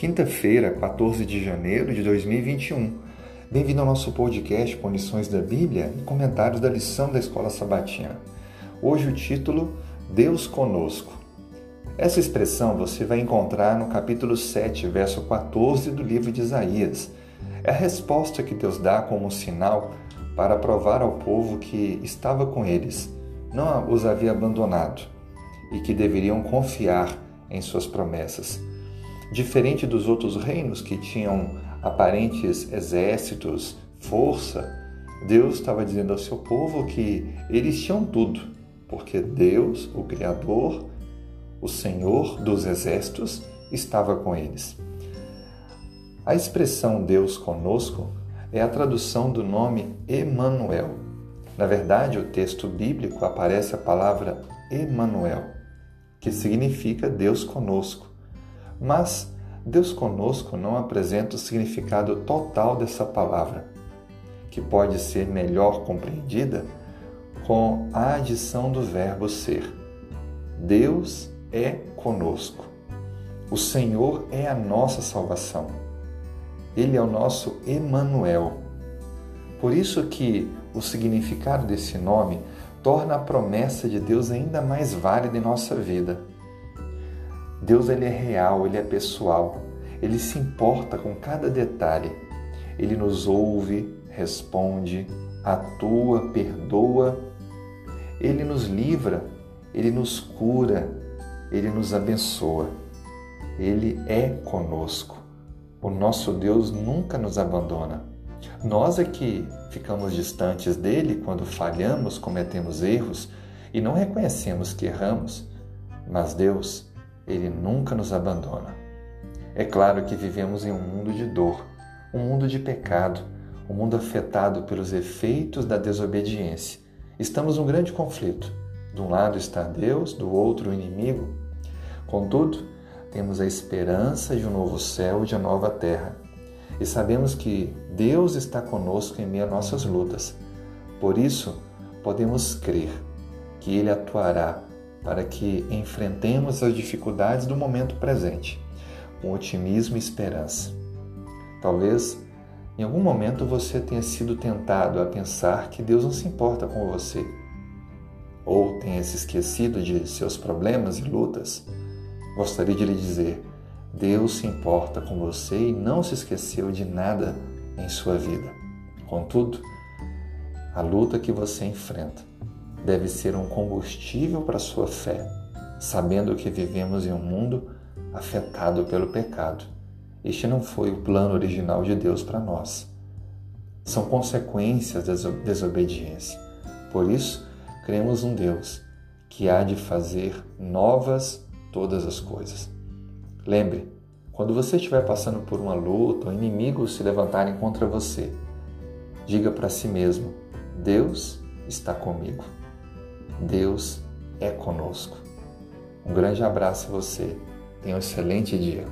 quinta-feira, 14 de janeiro de 2021. Bem-vindo ao nosso podcast Condições da Bíblia e comentários da lição da Escola Sabatina. Hoje o título Deus conosco. Essa expressão você vai encontrar no capítulo 7, verso 14 do livro de Isaías. É a resposta que Deus dá como sinal para provar ao povo que estava com eles, não os havia abandonado e que deveriam confiar em suas promessas. Diferente dos outros reinos que tinham aparentes exércitos, força, Deus estava dizendo ao seu povo que eles tinham tudo, porque Deus, o Criador, o Senhor dos exércitos, estava com eles. A expressão Deus conosco é a tradução do nome Emanuel. Na verdade, o texto bíblico aparece a palavra Emanuel que significa Deus conosco. Mas Deus conosco não apresenta o significado total dessa palavra, que pode ser melhor compreendida com a adição do verbo ser. Deus é conosco. O Senhor é a nossa salvação. Ele é o nosso Emanuel. Por isso que o significado desse nome torna a promessa de Deus ainda mais válida em nossa vida. Deus ele é real, ele é pessoal, ele se importa com cada detalhe. Ele nos ouve, responde, atua, perdoa. Ele nos livra, ele nos cura, ele nos abençoa. Ele é conosco. O nosso Deus nunca nos abandona. Nós é que ficamos distantes dele quando falhamos, cometemos erros e não reconhecemos que erramos, mas Deus, ele nunca nos abandona. É claro que vivemos em um mundo de dor, um mundo de pecado, um mundo afetado pelos efeitos da desobediência. Estamos num grande conflito. De um lado está Deus, do outro o inimigo. Contudo, temos a esperança de um novo céu e de uma nova terra e sabemos que Deus está conosco em meio a nossas lutas. Por isso, podemos crer que Ele atuará para que enfrentemos as dificuldades do momento presente com otimismo e esperança. Talvez em algum momento você tenha sido tentado a pensar que Deus não se importa com você, ou tenha se esquecido de seus problemas e lutas. Gostaria de lhe dizer: Deus se importa com você e não se esqueceu de nada em sua vida. Contudo, a luta que você enfrenta deve ser um combustível para sua fé, sabendo que vivemos em um mundo afetado pelo pecado. Este não foi o plano original de Deus para nós. São consequências da desobediência. Por isso, cremos um Deus que há de fazer novas todas as coisas. Lembre, quando você estiver passando por uma luta ou inimigos se levantarem contra você, diga para si mesmo: Deus está comigo. Deus é conosco. Um grande abraço a você. Tenha um excelente dia.